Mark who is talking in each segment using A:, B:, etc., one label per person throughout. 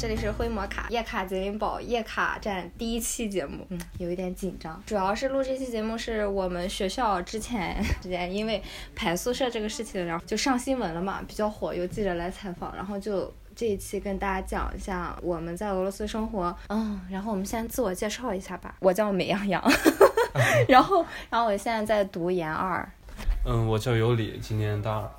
A: 这里是灰魔卡夜卡吉林堡夜卡站第一期节目，嗯，有一点紧张，主要是录这期节目是我们学校之前之前因为排宿舍这个事情，然后就上新闻了嘛，比较火，有记者来采访，然后就这一期跟大家讲一下我们在俄罗斯生活，嗯，然后我们先自我介绍一下吧，我叫美羊羊，然后然后我现在在读研二，
B: 嗯，我叫尤里，今年大二。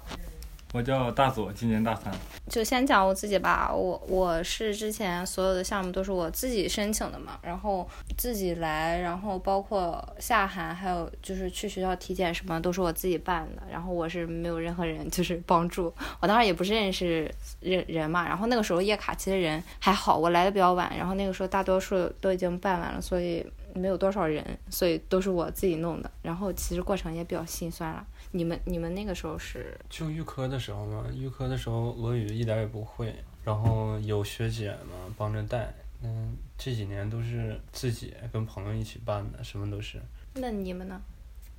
C: 我叫大左，今年大三。
A: 就先讲我自己吧，我我是之前所有的项目都是我自己申请的嘛，然后自己来，然后包括下函，还有就是去学校体检什么都是我自己办的，然后我是没有任何人就是帮助，我当时也不是认识人人嘛，然后那个时候叶卡其实人还好，我来的比较晚，然后那个时候大多数都已经办完了，所以没有多少人，所以都是我自己弄的，然后其实过程也比较心酸了。你们你们那个时候是
B: 就预科的时候嘛？预科的时候俄语一点也不会，然后有学姐嘛帮着带。嗯，这几年都是自己跟朋友一起办的，什么都是。
A: 那你们呢？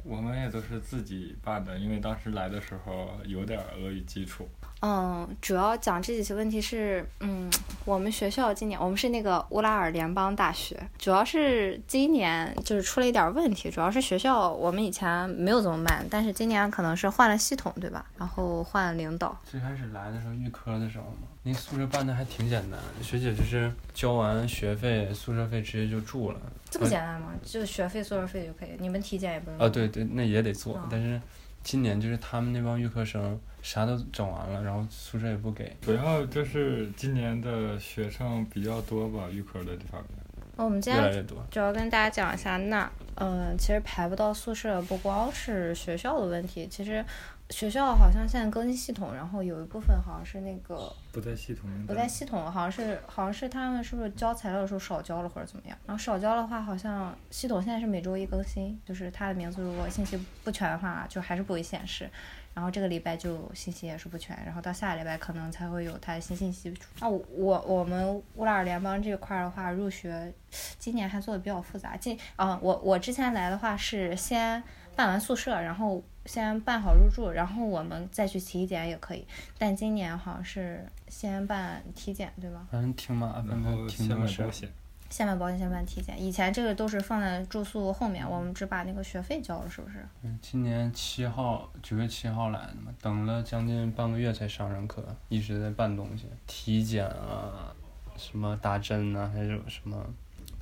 C: 我们也都是自己办的，因为当时来的时候有点俄语基础。
A: 嗯，主要讲这几期问题是，嗯，我们学校今年我们是那个乌拉尔联邦大学，主要是今年就是出了一点问题，主要是学校我们以前没有这么办，但是今年可能是换了系统，对吧？然后换了领导。
B: 最开始来的时候预科的时候嘛，那宿舍办的还挺简单，学姐就是交完学费、宿舍费直接就住了。
A: 这么简单吗？就学费、宿舍费就可以？你们体检也不用？
B: 啊，对对，那也得做，但是今年就是他们那帮预科生。啥都整完了，然后宿舍也不给。
C: 主要就是今年的学生比较多吧，预科的这方面。
A: 我们今
B: 天
A: 主要跟大家讲一下，那嗯，其实排不到宿舍不光是学校的问题，其实学校好像现在更新系统，然后有一部分好像是那个
C: 不在系统，
A: 不在系统，好像是好像是他们是不是交材料的时候少交了或者怎么样？然后少交的话，好像系统现在是每周一更新，就是他的名字如果信息不全的话，就还是不会显示。然后这个礼拜就信息也是不全，然后到下个礼拜可能才会有他的新信息。那我我们乌拉尔联邦这块的话，入学今年还做的比较复杂。今啊，我我之前来的话是先办完宿舍，然后先办好入住，然后我们再去体检也可以。但今年好像是先办体检，对吧？
B: 反正挺麻烦的，挺
C: 多保险。
A: 先办保险，先办体检。以前这个都是放在住宿后面，我们只把那个学费交了，是不是？
B: 嗯，今年七号，九月七号来的嘛，等了将近半个月才上上课，一直在办东西，体检啊，什么打针啊，还有什么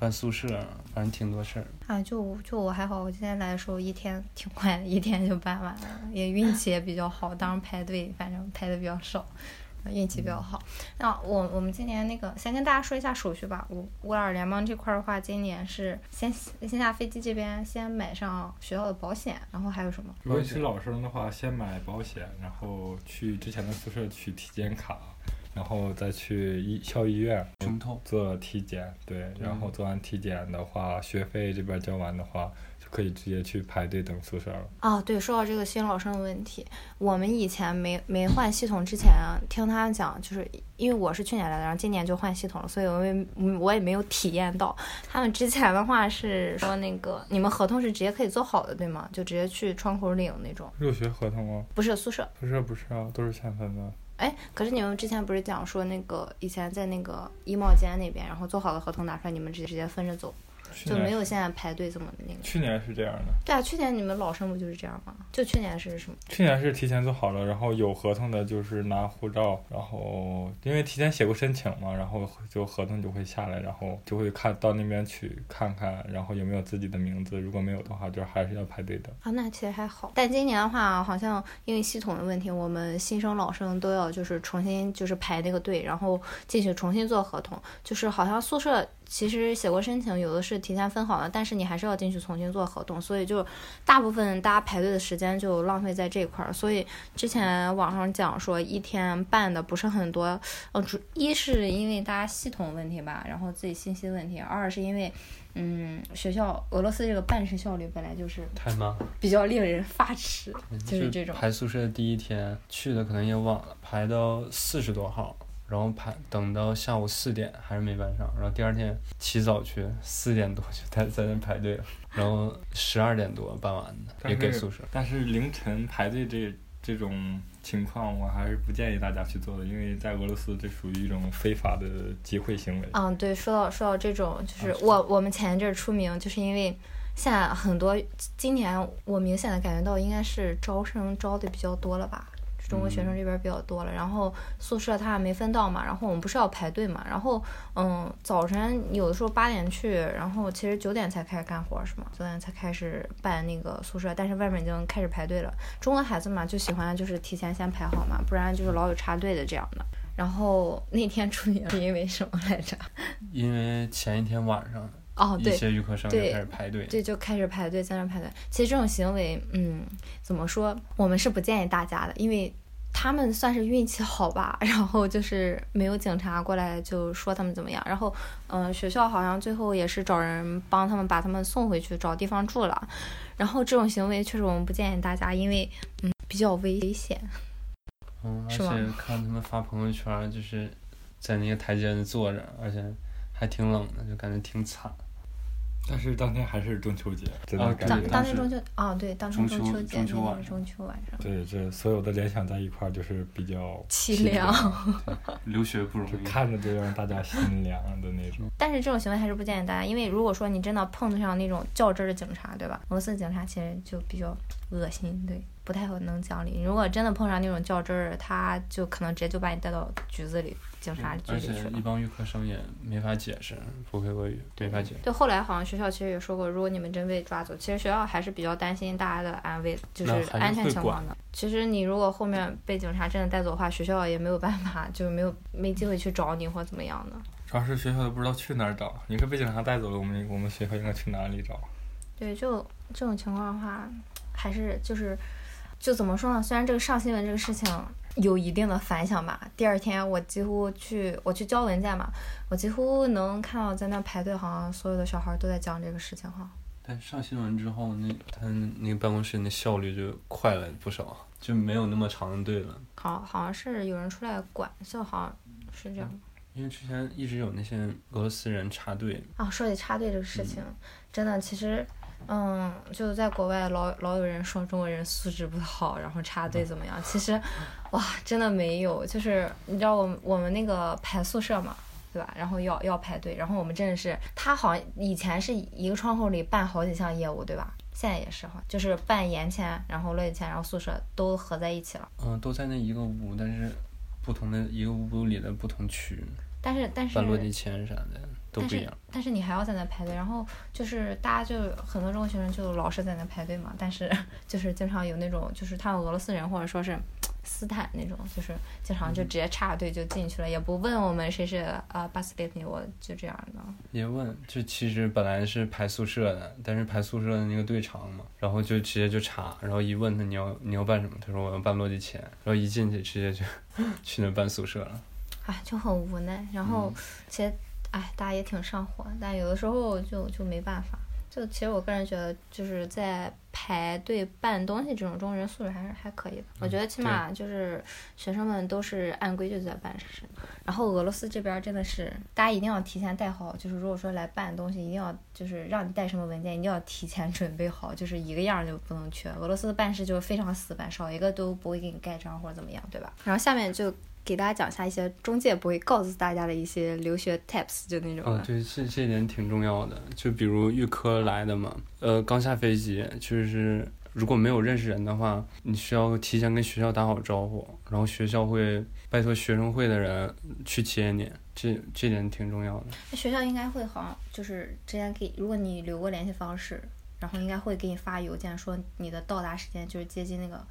B: 办宿舍，反正挺多事儿。
A: 啊，就就我还好，我今天来的时候一天挺快，一天就搬完了，也运气也比较好，当时排队反正排的比较少。运气比较好。那我我们今年那个先跟大家说一下手续吧。乌乌拉尔联邦这块的话，今年是先先下飞机这边先买上学校的保险，然后还有什么？
C: 如果是老生的话，先买保险，然后去之前的宿舍取体检卡，然后再去医校医院做体检。对，然后做完体检的话，学费这边交完的话。就可以直接去排队等宿舍了。
A: 啊，对，说到这个新老生的问题，我们以前没没换系统之前，听他讲，就是因为我是去年来的，然后今年就换系统了，所以我也我也没有体验到。他们之前的话是说那个你们合同是直接可以做好的，对吗？就直接去窗口领那种。
C: 入学合同吗？
A: 不是宿舍。
C: 宿舍不是啊，都是签分的。
A: 哎，可是你们之前不是讲说那个以前在那个衣帽间那边，然后做好的合同拿出来，你们直接直接分着走。就没有现在排队这么那个。
C: 去年是这样的。
A: 对啊，去年你们老生不就是这样吗？就去年是什么？
C: 去年是提前做好了，然后有合同的，就是拿护照，然后因为提前写过申请嘛，然后就合同就会下来，然后就会看到那边去看看，然后有没有自己的名字，如果没有的话，就还是要排队的。
A: 啊，那其实还好。但今年的话，好像因为系统的问题，我们新生老生都要就是重新就是排那个队，然后进去重新做合同，就是好像宿舍。其实写过申请，有的是提前分好了，但是你还是要进去重新做合同，所以就大部分大家排队的时间就浪费在这块儿。所以之前网上讲说一天办的不是很多，呃，主一是因为大家系统问题吧，然后自己信息问题；二是因为，嗯，学校俄罗斯这个办事效率本来就是
B: 太慢，
A: 比较令人发指，就是这种。
B: 排宿舍的第一天去的可能也晚了，排到四十多号。然后排等到下午四点还是没办上，然后第二天起早去，四点多就在在那排队了，然后十二点多办完的，也给宿舍。
C: 但是凌晨排队这这种情况，我还是不建议大家去做的，因为在俄罗斯这属于一种非法的集会行为。
A: 嗯，对，说到说到这种，就是我我们前一阵出名，就是因为现在很多今年我明显的感觉到应该是招生招的比较多了吧。中国学生这边比较多了，然后宿舍他还没分到嘛，然后我们不是要排队嘛，然后嗯，早晨有的时候八点去，然后其实九点才开始干活是吗？九点才开始办那个宿舍，但是外面已经开始排队了。中国孩子嘛就喜欢就是提前先排好嘛，不然就是老有插队的这样的。然后那天出名是因为什么来着？
B: 因为前一天晚上
A: 哦，对，
B: 一些预科生就开始排队，
A: 对，就开始排队在那排队。其实这种行为，嗯，怎么说？我们是不建议大家的，因为。他们算是运气好吧，然后就是没有警察过来就说他们怎么样，然后嗯，学校好像最后也是找人帮他们把他们送回去找地方住了，然后这种行为确实我们不建议大家，因为嗯比较危险。
B: 嗯，而且看他们发朋友圈，就是在那个台阶上坐着，而且还挺冷的，就感觉挺惨。
C: 但是当天还是中秋节，真的感
A: 觉。当天中秋啊，对，当天中秋节，
B: 那天是
A: 中秋晚上。
C: 对，这所有的联想在一块儿，就是比较
A: 凄凉。
B: 留学不容易，
C: 看着就让大家心凉的那种。
A: 但是这种行为还是不建议大家，因为如果说你真的碰得上那种较真儿的警察，对吧？俄罗斯警察其实就比较恶心，对。不太能讲理。如果真的碰上那种较真儿，他就可能直接就把你带到局子里、警察局里去了。
B: 而且一帮预科生也没法解释，不会俄语，没法解释。
A: 对，后来好像学校其实也说过，如果你们真被抓走，其实学校还是比较担心大家的安危，就是安全情况的。其实你如果后面被警察真的带走的话，学校也没有办法，就是没有没机会去找你或怎么样的。
C: 主要是学校都不知道去哪儿找。你说被警察带走了，我们我们学校应该去哪里找？
A: 对，就这种情况的话，还是就是。就怎么说呢？虽然这个上新闻这个事情有一定的反响吧，第二天我几乎去我去交文件嘛，我几乎能看到在那排队，好像所有的小孩都在讲这个事情哈。
B: 但上新闻之后，那他那个办公室那效率就快了不少，就没有那么长的队了。
A: 好，好像是有人出来管，就好像是这样。
B: 因为之前一直有那些俄罗斯人插队。
A: 啊，说起插队这个事情，真的其实。嗯，就在国外老老有人说中国人素质不好，然后插队怎么样？其实，哇，真的没有。就是你知道我们我们那个排宿舍嘛，对吧？然后要要排队，然后我们真的是，他好像以前是一个窗口里办好几项业务，对吧？现在也是哈，就是办延签，然后落地签，然后宿舍都合在一起了。
B: 嗯，都在那一个屋，但是不同的一个屋里的不同区。
A: 但是但是。
B: 办落地签啥的。
A: 都不一样但是你还要在那排队，然后就是大家就很多中国学生就老是在那排队嘛，但是就是经常有那种就是他们俄罗斯人或者说是斯坦那种，就是经常就直接插队就进去了，也不问我们谁是呃巴斯列尼，我就这样的。
B: 也问，就其实本来是排宿舍的，但是排宿舍的那个队长嘛，然后就直接就查，然后一问他你要你要办什么，他说我要办落地签，然后一进去直接就 去那办宿舍了。
A: 哎，就很无奈，然后其实。哎，大家也挺上火，但有的时候就就没办法。就其实我个人觉得，就是在排队办东西这种中，人素质还是还可以的。我觉得起码就是学生们都是按规矩在办事。然后俄罗斯这边真的是，大家一定要提前带好，就是如果说来办东西，一定要就是让你带什么文件，一定要提前准备好，就是一个样就不能缺。俄罗斯的办事就是非常死板，少一个都不会给你盖章或者怎么样，对吧？然后下面就。给大家讲一下一些中介不会告诉大家的一些留学 tips，就那种。
B: 哦，对，这这点挺重要的。就比如预科来的嘛，呃，刚下飞机，就是如果没有认识人的话，你需要提前跟学校打好招呼，然后学校会拜托学生会的人去接你，这这点挺重要的。
A: 那学校应该会好像就是之前给，如果你留过联系方式，然后应该会给你发邮件说你的到达时间就是接近那个。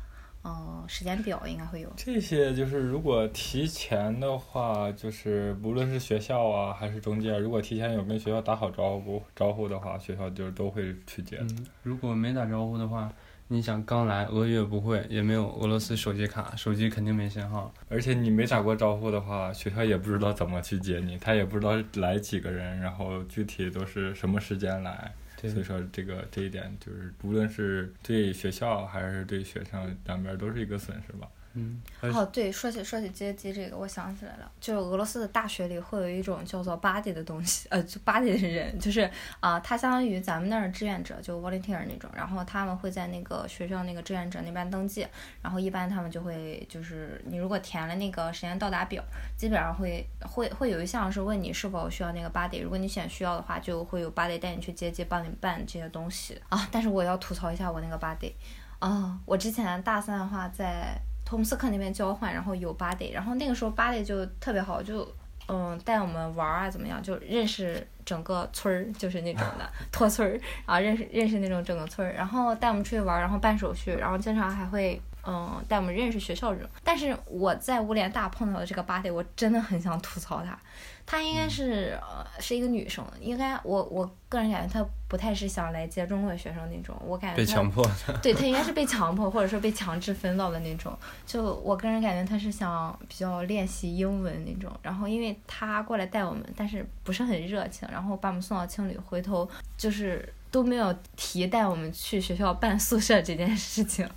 A: 哦，时间表应该会有
C: 这些。就是如果提前的话，就是不论是学校啊还是中介，如果提前有跟学校打好招呼招呼的话，学校就都会去接。
B: 如果没打招呼的话，你想刚来，俄语也不会，也没有俄罗斯手机卡，手机肯定没信号。
C: 而且你没打过招呼的话，学校也不知道怎么去接你，他也不知道来几个人，然后具体都是什么时间来。所以说，这个这一点就是，无论是对学校还是对学生，两边都是一个损失吧。
B: 嗯，
A: 哦，对，说起说起接机这个，我想起来了，就是俄罗斯的大学里会有一种叫做 body 的东西，呃，就 body 的人，就是啊，他相当于咱们那儿志愿者，就 volunteer 那种，然后他们会在那个学校那个志愿者那边登记，然后一般他们就会就是你如果填了那个时间到达表，基本上会会会有一项是问你是否需要那个 body，如果你选需要的话，就会有 body 带你去接机，帮你办这些东西啊。但是我要吐槽一下我那个 body，啊，我之前大三的话在。托姆斯克那边交换，然后有巴迪，然后那个时候巴迪就特别好，就嗯带我们玩啊，怎么样，就认识整个村儿，就是那种的 托村儿啊，认识认识那种整个村儿，然后带我们出去玩，然后办手续，然后经常还会嗯带我们认识学校这种。但是我在乌联大碰到的这个巴迪，我真的很想吐槽他。她应该是呃是一个女生，应该我我个人感觉她不太是想来接中国学生那种，我感觉
B: 被强迫
A: 的，对她应该是被强迫或者说被强制分到的那种，就我个人感觉她是想比较练习英文那种，然后因为她过来带我们，但是不是很热情，然后把我们送到青旅，回头就是。都没有提带我们去学校办宿舍这件事情，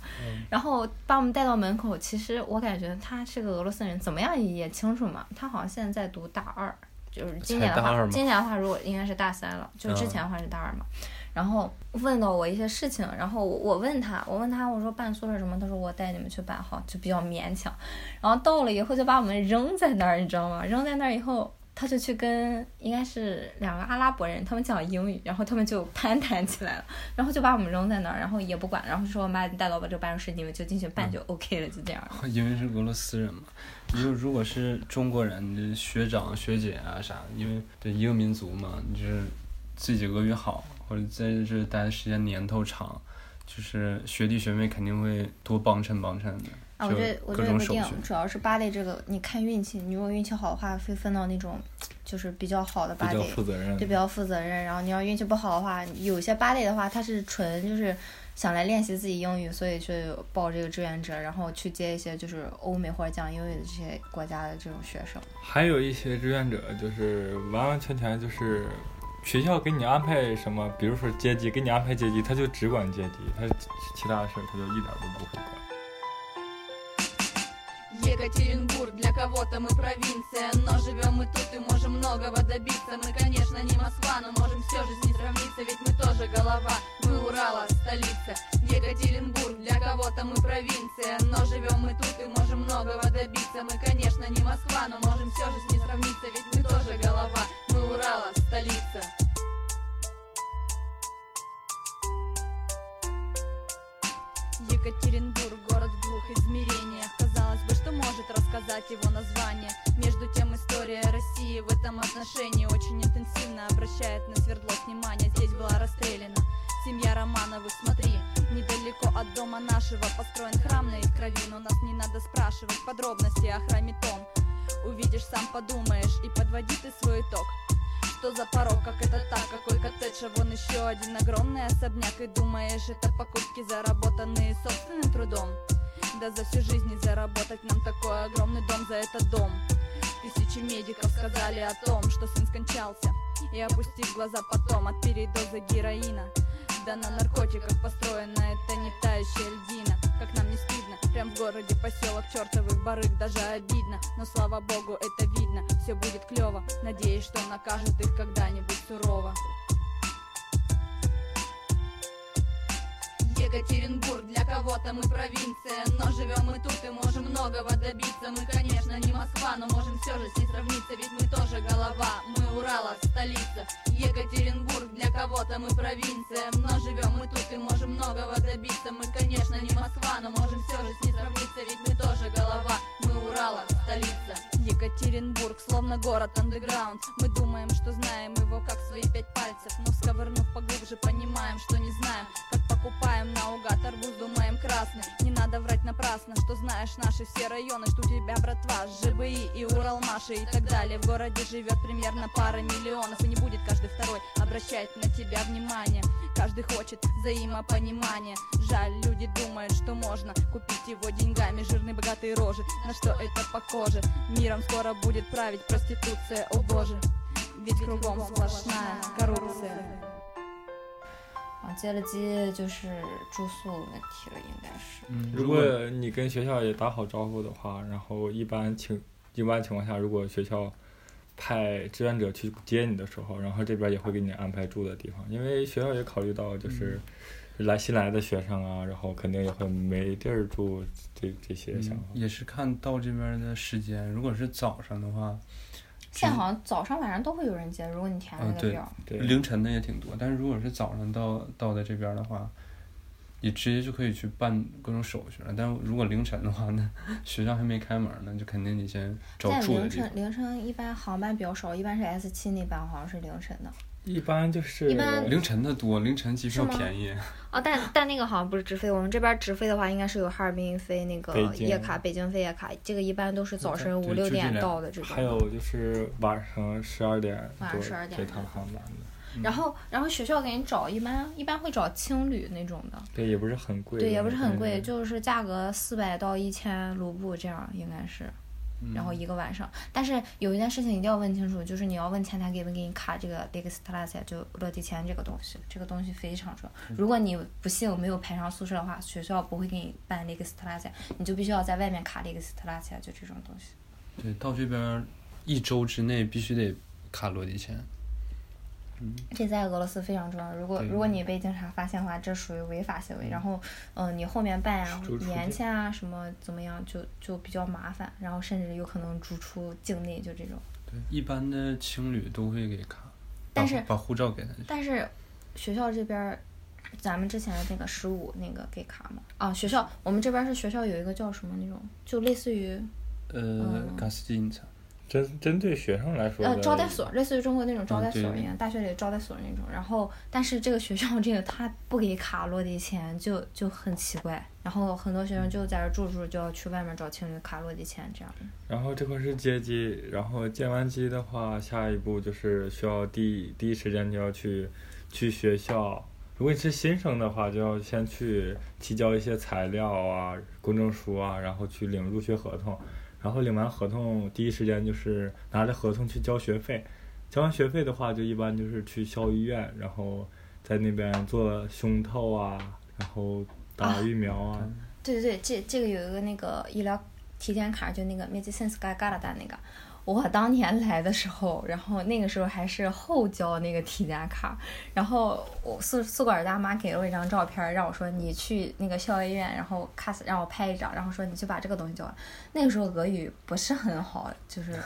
A: 然后把我们带到门口。其实我感觉他是个俄罗斯人，怎么样也清楚嘛。他好像现在在读大二，就是今年的话，今年的话如果应该是大三了，就之前的话是大二嘛。然后问到我一些事情，然后我问他，我问他我说办宿舍什么，他说我带你们去办好，就比较勉强。然后到了以后就把我们扔在那儿，你知道吗？扔在那儿以后。他就去跟应该是两个阿拉伯人，他们讲英语，然后他们就攀谈起来了，然后就把我们扔在那儿，然后也不管，然后说把你带到我这个办公室，你们就进去办就 OK 了，就这样。
B: 因为是俄罗斯人嘛，你就如果是中国人，学长学姐啊啥，因为对一个民族嘛，你就是自己俄语好，或者在这待的时间年头长，就是学弟学妹肯定会多帮衬帮衬的。
A: 啊，我觉得我觉得不定，主要是芭蕾这个，你看运气。你如果运气好的话，会分到那种就是比较好的芭蕾，
C: 就
A: 比较负责任。然后你要运气不好的话，有些芭蕾的话，他是纯就是想来练习自己英语，所以去报这个志愿者，然后去接一些就是欧美或者讲英语的这些国家的这种学生。
C: 还有一些志愿者就是完完全全就是学校给你安排什么，比如说接机，给你安排接机，他就只管接机，他其他的事他就一点都不会管。
D: Екатеринбург Для кого-то мы провинция. Но живем мы тут и можем многого добиться. Мы, конечно, не Москва, но можем все же с ней сравниться Ведь мы тоже голова, мы Урала, столица. Екатеринбург Для кого-то мы провинция. Но живем мы тут и можем многого добиться. Мы, конечно, не Москва, но можем все же с ней сравниться Ведь мы тоже голова, мы Урала, столица Екатеринбург, город в двух измерениях Казалось бы, что может рассказать его название? Между тем история России в этом отношении Очень интенсивно обращает на Свердлов внимание. Здесь была расстреляна семья Романовых. Смотри, недалеко от дома нашего Построен храм на крови Но нас не надо спрашивать подробности о храме том. Увидишь, сам подумаешь и подводи ты свой итог что за порог, как это так, какой коттедж, а вон еще один огромный особняк. И думаешь, это покупки, заработанные собственным трудом? Да за всю жизнь заработать нам такой огромный дом за этот дом. Тысячи медиков сказали о том, что сын скончался. И опустив глаза потом от передоза героина Да на наркотиках построена. Это не тающая льдина Как нам не стыдно, прям в городе поселок чертовых барыг Даже обидно, но слава богу это видно. Все будет клево, надеюсь, что накажут их когда-нибудь сурово Екатеринбург Для кого-то мы провинция. Но живем мы тут и можем многого добиться. Мы, конечно, не Москва, но можем все же с ней сравниться Ведь мы тоже голова, мы Урала, столица. Екатеринбург Для кого-то мы провинция. Но живем мы тут и можем многого добиться. Мы, конечно, не Москва, но можем все же с ней сравниться Ведь мы тоже голова, мы Урала, столица. Екатеринбург, словно город андеграунд. Мы думаем, что знаем его как свои пять пальцев. Но сковырнув поглубже, понимаем, что не знаем покупаем наугад арбуз, думаем красный. Не надо врать напрасно, что знаешь наши все районы Что у тебя братва, ЖБИ и Уралмаши. И так далее. В городе живет примерно пара миллионов И не будет каждый второй обращать на тебя внимание. Каждый хочет взаимопонимания. Жаль, люди думают, что можно купить его деньгами. Жирные богатые рожи, на что это похоже? Миром скоро будет править проституция, о боже. Ведь кругом сплошная коррупция
A: 啊，接了机就是住宿问题了，应该是。
B: 嗯，
C: 如果你跟学校也打好招呼的话，然后一般情一般情况下，如果学校派志愿者去接你的时候，然后这边也会给你安排住的地方，因为学校也考虑到就是来新来的学生啊，然后肯定也会没地儿住，这这些想法。
B: 也是看到这边的时间，如果是早上的话，
A: 现在好像早上晚上都会有人接，如果你填那个表。
C: 对，
B: 凌晨的也挺多，但是如果是早上到到的这边的话，你直接就可以去办各种手续了。但如果凌晨的话，那 学校还没开门呢，就肯定得先找
A: 在
B: 住的地方
A: 凌晨。凌晨一般航班比较少，一般是 S 七那班好像是凌晨的。
C: 一般就是
A: 一般
B: 凌晨的多，凌晨机票便宜。
A: 哦，但但那个好像不是直飞，我们这边直飞的话，应该是有哈尔滨飞那个夜卡，北京飞夜卡，这个一般都是早晨五六点到的这种。
C: 还有就是晚上十二点
A: 晚上
C: 多
A: 12点
C: 这趟航班的，
A: 然后然后学校给你找，一般一般会找青旅那种的，
C: 对，也不是很贵，
A: 对，也不是很贵，
C: 嗯
A: 就是价格四百到一千卢布这样应该是。然后一个晚上，但是有一件事情一定要问清楚，就是你要问前台给不给你卡这个 l e x t l a s 就落地签这个东西，这个东西非常重要。如果你不幸没有排上宿舍的话，学校不会给你办 l e x t l a s 你就必须要在外面卡 l e x t l a s 就这种东西。
B: 对，到这边一周之内必须得卡落地签。
A: 这在俄罗斯非常重要。如果如果你被警察发现的话，这属于违法行为。然后，嗯、你后面办啊延签啊什么怎么样，就就比较麻烦，然后甚至有可能逐出境内，就这种。
B: 对，一般的情侣都会给卡，
A: 但是
B: 把把护照给他就行。
A: 但是学校这边儿，咱们之前的那个十五那个给卡吗？啊，学校我们这边儿是学校有一个叫什么那种，就类似于
B: 呃
A: 嗯
B: g a s t i n
C: 针针对学生来说
A: 呃招待所，类似于中国那种招待所一样，大学里招待所那种。然后，但是这个学校这个他不给卡落地签，就就很奇怪。然后很多学生就在这儿住住，就要去外面找情侣卡落地签这样。
C: 然后这块是接机，然后接完机的话，下一步就是需要第第一时间就要去去学校。如果你是新生的话，就要先去提交一些材料啊、公证书啊，然后去领入学合同。然后领完合同，第一时间就是拿着合同去交学费。交完学费的话，就一般就是去校医院，然后在那边做胸透啊，然后打疫苗啊。
A: 对对对，这这个有一个那个医疗体检卡，就那个 Medicines g a g a l a 那个。我当年来的时候，然后那个时候还是后交那个体检卡，然后我宿宿管大妈给了我一张照片，让我说你去那个校医院，然后卡让我拍一张，然后说你去把这个东西交。那个时候俄语不是很好，就是，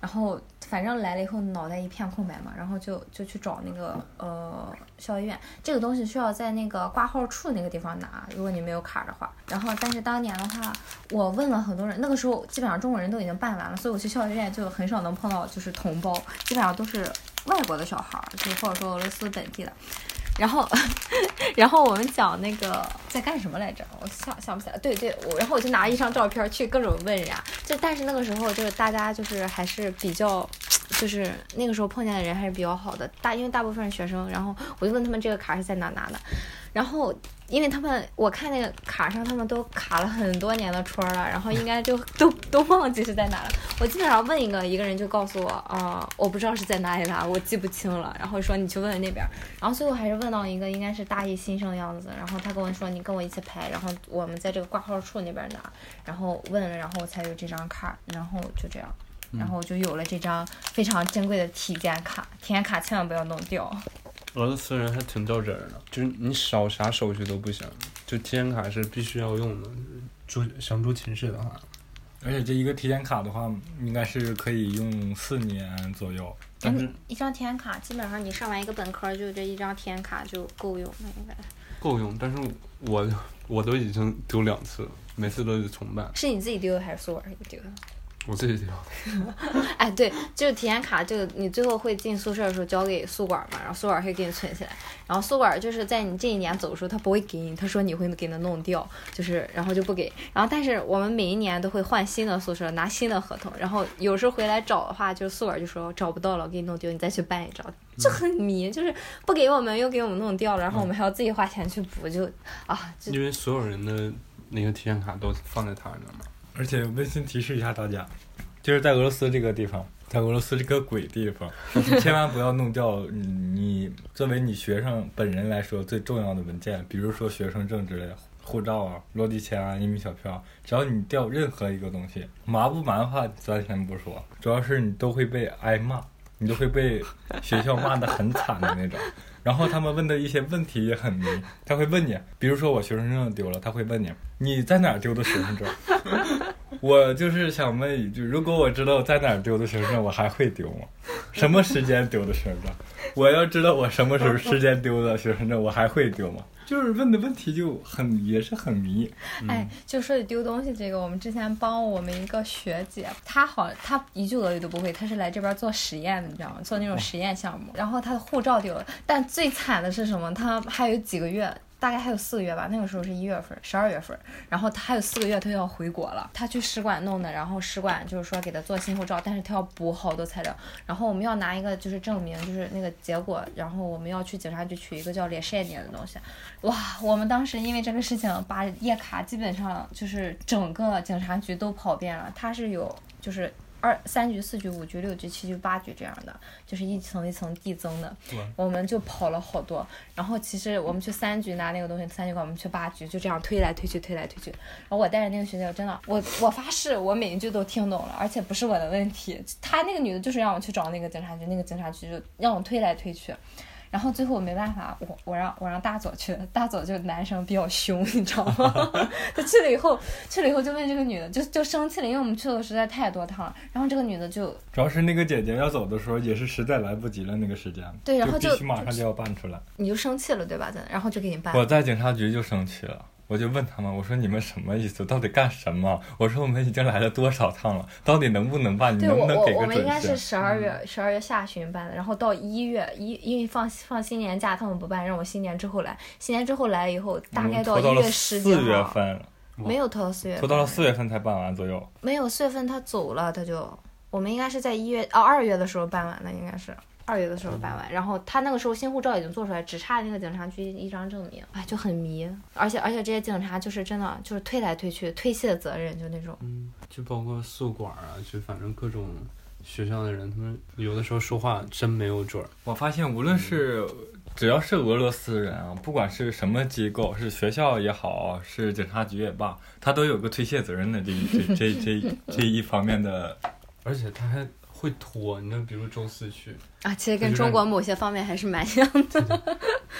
A: 然后反正来了以后脑袋一片空白嘛，然后就就去找那个呃校医院，这个东西需要在那个挂号处那个地方拿，如果你没有卡的话。然后但是当年的话，我问了很多人，那个时候基本上中国人都已经办完了，所以我去校医院就很少能碰到就是同胞，基本上都是外国的小孩儿，就或者说俄罗斯本地的。然后，然后我们讲那个在干什么来着？我想想不起来。对对，我然后我就拿一张照片去各种问人家，就但是那个时候就是大家就是还是比较，就是那个时候碰见的人还是比较好的，大因为大部分是学生，然后我就问他们这个卡是在哪拿的，然后因为他们我看那个卡上他们都卡了很多年的戳儿了，然后应该就 都都忘记是在哪了。我基本上问一个一个人就告诉我啊、我不知道是在哪里拿，我记不清了，然后说你去问问那边儿，然后最后还是问到一个应该是大一新生的样子，然后他跟我说你跟我一起排，然后我们在这个挂号处那边拿，然后问了，然后我才有这张卡，然后就这样。然后就有了这张非常珍贵的体检卡，体检卡千万不要弄掉。
B: 俄罗斯人还挺较真儿的，就是你少啥手续都不行，就体检卡是必须要用的。住想住寝室的话，
C: 而且这一个体检卡的话，应该是可以用四年左右。
B: 但是
A: 嗯一张体检卡，基本上你上完一个本科，就这一张体检卡就够用了，应该
B: 够用。但是我我都已经丢两次了，每次都得重办。
A: 是你自己丢的还是宿管给丢的？
B: 我自己丢。
A: 哎，对，就是体验卡，这个你最后会进宿舍的时候交给宿管嘛，然后宿管会给你存起来，然后宿管就是在你这一年走的时候，他不会给你，他说你会给他弄掉，就是然后就不给，然后但是我们每一年都会换新的宿舍，拿新的合同，然后有时候回来找的话，就宿管就说找不到了，给你弄丢，你再去办一张，就很迷，就是不给我们又给我们弄掉了，然后我们还要自己花钱去补，就啊，就
B: 因为所有人的那个体验卡都放在他那儿嘛。
C: 而且温馨提示一下大家，就是在俄罗斯这个地方，在俄罗斯这个鬼地方，你 千万不要弄掉你你作为你学生本人来说最重要的文件，比如说学生证之类的，护照啊、落地签啊、移民小票，只要你掉任何一个东西，麻不麻烦咱先不说，主要是你都会被挨骂，你都会被学校骂得很惨的那种。然后他们问的一些问题也很迷，他会问你，比如说我学生证丢了，他会问你你在哪儿丢的学生证？我就是想问一句，如果我知道在哪儿丢的学生证，我还会丢吗？什么时间丢的学生证？我要知道我什么时候时间丢的学生证，我还会丢吗？就是问的问题就很也是很迷。
A: 哎，就说起丢东西这个，我们之前帮我们一个学姐，她好，她一句俄语都不会，她是来这边做实验的，你知道吗？做那种实验项目，然后她的护照丢了，但最惨的是什么？她还有几个月。大概还有四个月吧，那个时候是一月份，十二月份，然后他还有四个月，他就要回国了。他去使馆弄的，然后使馆就是说给他做新护照，但是他要补好多材料。然后我们要拿一个就是证明，就是那个结果，然后我们要去警察局取一个叫列晒点的东西。哇，我们当时因为这个事情把叶卡基本上就是整个警察局都跑遍了。他是有就是。二三局、四局、五局、六局、七局、八局这样的，就是一层一层递增的。我们就跑了好多。然后其实我们去三局拿那个东西，三局馆我们去八局，就这样推来推去，推来推去。然后我带着那个学姐，真的，我我发誓，我每一句都听懂了，而且不是我的问题。他那个女的就是让我去找那个警察局，那个警察局就让我推来推去。然后最后我没办法，我我让我让大佐去，大佐就男生比较凶，你知道吗？他去了以后，去了以后就问这个女的，就就生气了，因为我们去的实在太多趟了。然后这个女的就
C: 主要是那个姐姐要走的时候也是实在来不及了，那个时间
A: 对，然后
C: 就必须马上就要办出来，
A: 你就生气了对吧？然后就给你办。
C: 我在警察局就生气了。我就问他们，我说你们什么意思？到底干什么？我说我们已经来了多少趟了，到底能不能办？你能不能给个准
A: 我们应该是十二月十二月下旬办的，然后到一月一，因为放放新年假，他们不办，让我新年之后来。新年之后来了以后，大概到一月十几
C: 号。四月份。
A: 没有拖到四月。
C: 拖到了四月份才办完左右。
A: 没有四月份他走了，他就我们应该是在一月哦二月的时候办完的，应该是。二月的时候办完，然后他那个时候新护照已经做出来，只差那个警察局一张证明，哎，就很迷。而且而且这些警察就是真的就是推来推去，推卸责任就那种。
B: 嗯，就包括宿管啊，就反正各种学校的人，他们有的时候说话真没有准儿。
C: 我发现无论是只要是俄罗斯人啊，不管是什么机构，是学校也好，是警察局也罢，他都有个推卸责任的这这这这这一方面的，
B: 而且他还。会拖，你看，比如周四去
A: 啊，其实跟中国某些方面还是蛮像的。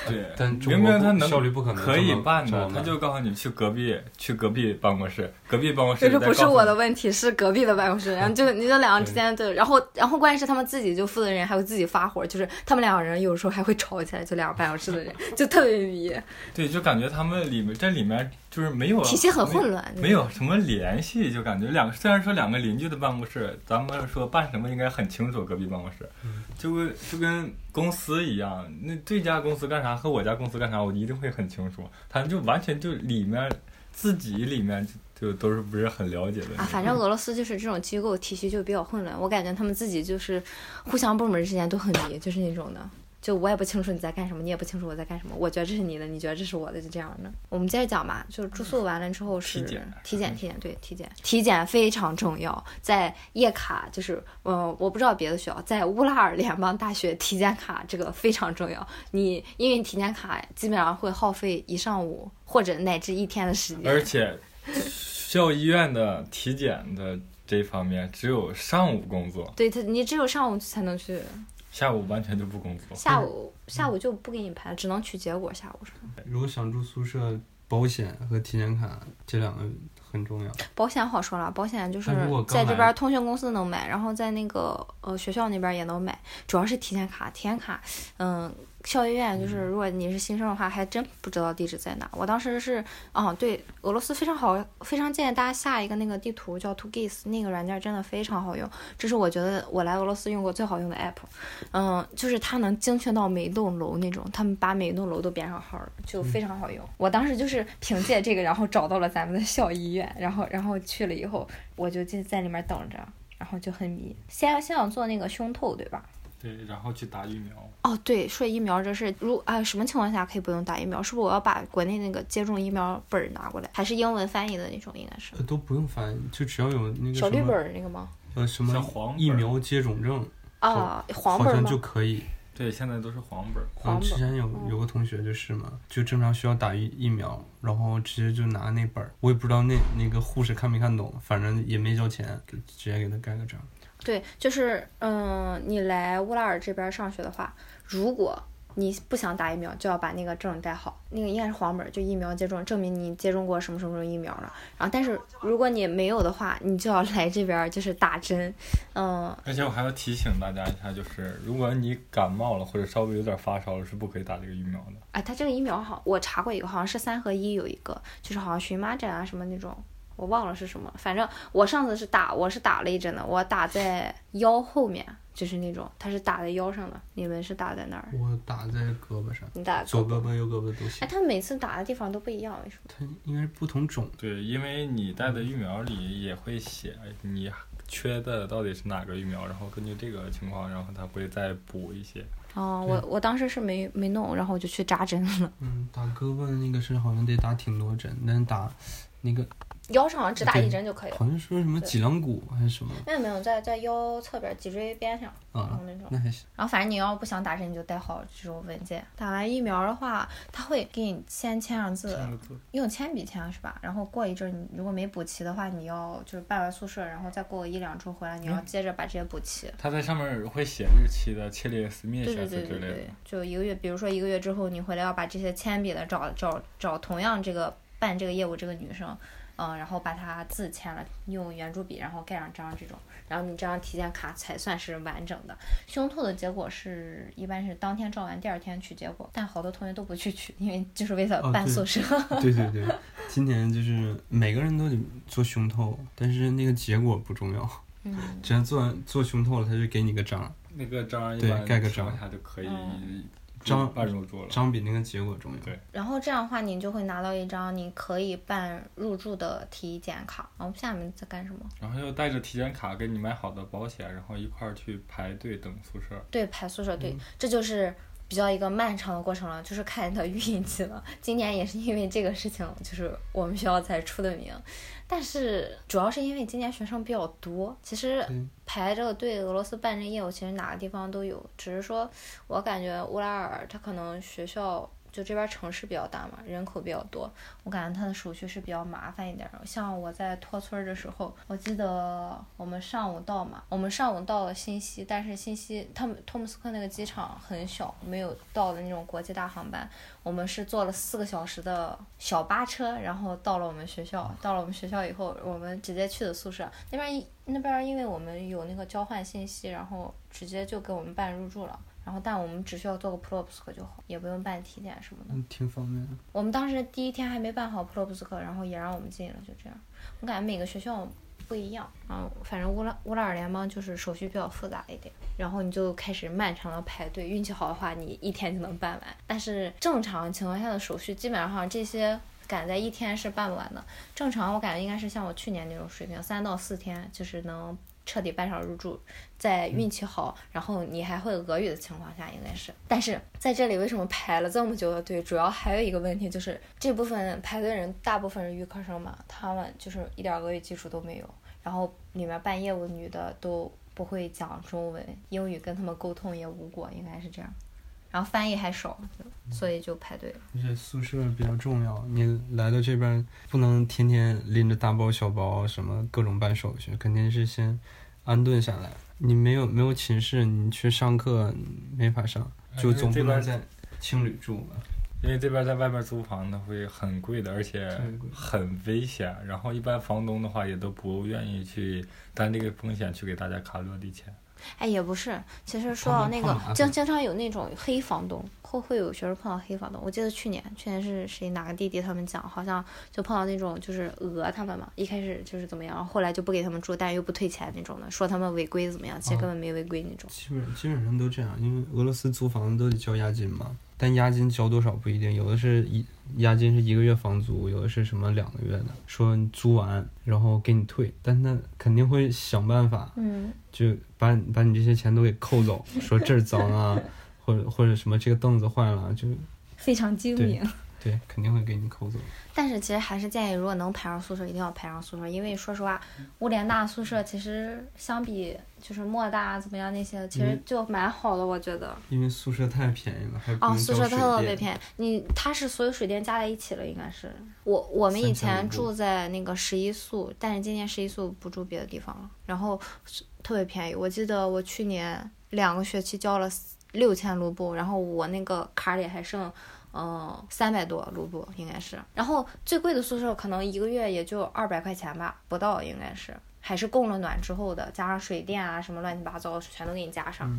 C: 对，
B: 但
C: 明明他能
B: 效率不可能
C: 可以办的，他就告诉你去隔壁，去隔壁办公室，隔壁办公室。
A: 就是不是我的问题，是隔壁的办公室，然后就你这两个之间就，然后然后关键是他们自己就负责人还会自己发火，就是他们两个人有时候还会吵起来，就两个办公室的人就特别迷。
C: 对，就感觉他们里面这里面。就是没有
A: 体系很混乱，
C: 没有什么联系，就感觉两个虽然说两个邻居的办公室，咱们说办什么应该很清楚，隔壁办公室，就跟就跟公司一样，那这家公司干啥和我家公司干啥，我一定会很清楚。他们就完全就里面自己里面就都是不是很了解的
A: 啊。反正俄罗斯就是这种机构体系就比较混乱，我感觉他们自己就是互相部门之间都很迷，就是那种的。就我也不清楚你在干什么，你也不清楚我在干什么。我觉得这是你的，你觉得这是我的，就这样的。我们接着讲吧，就是住宿完了之后是体检，体检，体检，对，体检，体检非常重要。在叶卡，就是嗯，我不知道别的学校，在乌拉尔联邦大学体检卡这个非常重要。你因为体检卡基本上会耗费一上午或者乃至一天的时间。
C: 而且校医院的体检的这方面只有上午工作。
A: 对他，你只有上午才能去。
C: 下午完全就不工作。
A: 下午下午就不给你排，只能取结果。下午是。
B: 如果想住宿舍，保险和体检卡这两个很重要。
A: 保险好说了，保险就是在这边通讯公司能买，然后在那个呃学校那边也能买，主要是体检卡。体检卡，嗯。校医院就是，如果你是新生的话，还真不知道地址在哪。我当时是，哦，对，俄罗斯非常好，非常建议大家下一个那个地图，叫 Togis，那个软件真的非常好用。这是我觉得我来俄罗斯用过最好用的 app。嗯，就是它能精确到每一栋楼那种，他们把每一栋楼都编上号了，就非常好用。我当时就是凭借这个，然后找到了咱们的校医院，然后 然后去了以后，我就就在里面等着，然后就很迷。先先要做那个胸透，对吧？
C: 对，然后去打疫苗。
A: 哦，对，说疫苗这事，如啊什么情况下可以不用打疫苗？是不是我要把国内那个接种疫苗本儿拿过来？还是英文翻译的那种？应该是。
B: 都不用翻译，就只要有那个
A: 小绿本儿那个吗？
B: 呃，什么疫苗接种证？
A: 啊，黄本
B: 好像就可以。
C: 对，现在都是黄本儿。
A: 黄本
B: 之前有
A: 嗯
B: 有个同学就是嘛，就正常需要打疫疫苗，然后直接就拿那本儿，我也不知道那那个护士看没看懂，反正也没交钱，就直接给他盖个章。
A: 对，就是嗯，你来乌拉尔这边上学的话，如果你不想打疫苗，就要把那个证带好，那个应该是黄本，就疫苗接种，证明你接种过什么什么什么疫苗了。然后，但是如果你没有的话，你就要来这边就是打针，嗯，
C: 而且我还要提醒大家一下，就是如果你感冒了或者稍微有点发烧了，是不可以打这个疫苗的。
A: 哎，他这个疫苗好，我查过一个，好像是三合一有一个，就是好像荨麻疹啊什么那种，我忘了是什么，反正我上次是打，我是打了一针的，我打在腰后面，就是那种，它是打在腰上的，你们是打在哪儿？
B: 我打在胳膊上，
A: 你打
B: 左胳膊右胳膊都
A: 哎，
B: 行。
A: 他们每次打的地方都不一样，为什么？
B: 它应该是不同种。
C: 对，因为你带的疫苗里也会写你缺的到底是哪个疫苗，然后根据这个情况，然后他会再补一些。
A: 哦，我我当时是没没弄，然后我就去扎针了。
B: 嗯，打胳膊的那个是好像得打挺多针，但是打那个
A: 腰上好像只打一针就可以了。
B: 好像说什么脊梁骨还是什么
A: 没有没有，在在腰侧边脊椎边上，然后
B: 啊，
A: 那种。
B: 那还行。
A: 然后反正你要不想打针，你就带好这种文件。打完疫苗的话，他会给你先签上字，
C: 签个字
A: 用铅笔签是吧？然后过一阵儿你如果没补齐的话，你要就是办完宿舍，然后再过个一两周回来，你要接着把这些补齐。
C: 他在上面会写日期的，切列斯密
A: 对对
C: 写字之类的
A: 对对对。，就一个月，比如说一个月之后你回来要把这些铅笔的找找找同样这个办这个业务这个女生，嗯，然后把它字签了，用圆珠笔，然后盖上章这种，然后你这张体检卡才算是完整的。胸透的结果是一般是当天照完，第二天取结果，但好多同学都不去取，因为就是为了办宿舍。
B: 对对对，今年就是每个人都得做胸透，但是那个结果不重要，
A: 嗯，
B: 只要做完做胸透了，他就给你个章，
C: 那个章一
B: 对
C: 般
B: 盖个章
C: 提一下就可以
A: 嗯
B: 章
C: 办入住了。
B: 章比那个结果重要。
C: 对
A: 然后这样的话，你就会拿到一张你可以办入住的体检卡。然后下面在干什么？
C: 然后又带着体检卡给你买好的保险，然后一块儿去排队等宿舍。
A: 对，排宿舍，对，
B: 嗯
A: 这就是比较一个漫长的过程了，就是看你的运气了。今年也是因为这个事情，就是我们学校才出的名，但是主要是因为今年学生比较多，其实排这个队俄罗斯办这业务，其实哪个地方都有，只是说我感觉乌拉尔他可能学校。就这边城市比较大嘛，人口比较多，我感觉它的手续是比较麻烦一点儿。像我在托村儿的时候，我记得我们上午到嘛，我们上午到了新西，但是新西他们托姆斯克那个机场很小，没有到的那种国际大航班。我们是坐了四个小时的小巴车，然后到了我们学校。到了我们学校以后，我们直接去的宿舍那边一那边，因为我们有那个交换信息，然后直接就给我们办入住了。然后，但我们只需要做个普罗普斯克就好，也不用办体检什么的。
B: 嗯，挺方便的。
A: 我们当时第一天还没办好普罗普斯克，然后也让我们进了，就这样。我感觉每个学校不一样，然后反正乌拉乌拉尔联邦就是手续比较复杂一点，然后你就开始漫长的排队，运气好的话你一天就能办完，但是正常情况下的手续基本上这些赶在一天是办不完的。正常我感觉应该是像我去年那种水平，三到四天就是能彻底办上入住，在运气好，然后你还会俄语的情况下，应该是。但是在这里为什么排了这么久的队？主要还有一个问题就是，这部分排队人大部分是预科生嘛，他们就是一点俄语基础都没有，然后里面办业务的女的都不会讲中文，英语跟他们沟通也无果，应该是这样。然后翻译还少，所以就排队了。
B: 而且宿舍比较重要，你来到这边不能天天拎着大包小包，什么各种办手续，肯定是先安顿下来。你没有没有寝室，你去上课没法上，就总不能在青旅住吧？
C: 因为这边在外面租房它会很贵的，而且很危险。然后一般房东的话也都不愿意去担这个风险去给大家卡落地钱。
A: 哎，也不是，其实说到那个经经常有那种黑房东，会会有学生碰到黑房东。我记得去年，去年是谁哪个弟弟他们讲，好像就碰到那种就是讹他们嘛，一开始就是怎么样，后来就不给他们住，但又不退钱那种的，说他们违规怎么样，其实
B: 哦
A: 根本没违规那种。
B: 基本基本上都这样，因为俄罗斯租房子都得交押金嘛，但押金交多少不一定，有的是一押金是一个月房租，有的是什么两个月的，说你租完然后给你退，但他肯定会想办法，
A: 嗯，
B: 就把你把你这些钱都给扣走，说这儿脏啊，或者或者什么这个凳子坏了，就
A: 非常精明。
B: 对对，肯定会给你扣走。
A: 但是其实还是建议，如果能排上宿舍，一定要排上宿舍，因为说实话，物联大宿舍其实相比就是莫大怎么样那些，其实就蛮好的，我觉得。
B: 因为宿舍太便宜了，还
A: 哦，宿舍特别便宜，你它是所有水电加在一起了，应该是。我我们以前住在那个十一宿，但是今年十一宿不住别的地方了，然后特别便宜。我记得我去年两个学期交了六千卢布，然后我那个卡里还剩。嗯，三百多卢布应该是，然后最贵的宿舍可能一个月也就二百块钱吧，不到应该是，还是供了暖之后的，加上水电啊什么乱七八糟全都给你加上。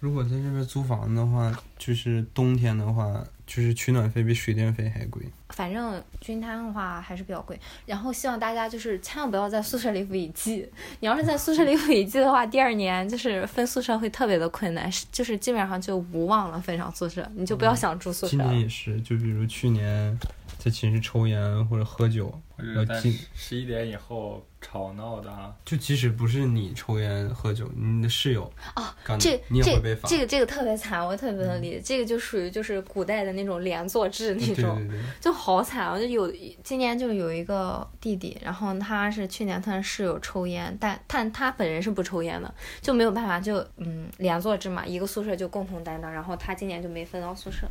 B: 如果在这边租房的话，就是冬天的话，就是取暖费比水电费还贵。
A: 反正均摊的话还是比较贵。然后希望大家就是千万不要在宿舍里违纪。你要是在宿舍里违纪的话，第二年就是分宿舍会特别的困难，就是基本上就无望了分上宿舍，你就不要想住宿舍。
B: 今年也是，就比如去年在寝室抽烟或者喝酒，
C: 或者在十一点以后。吵闹的，
B: 就即使不是你抽烟喝酒，你的室友
A: 啊，
B: 这
A: 你
B: 也会被罚。
A: 这个这个特别惨，我特别能理解。这个就属于就是古代的那种连坐制那种，就好惨啊！就有今年就有一个弟弟，然后他是去年他的室友抽烟，但但他本人是不抽烟的，就没有办法，就嗯连坐制嘛，一个宿舍就共同担当，然后他今年就没分到宿舍。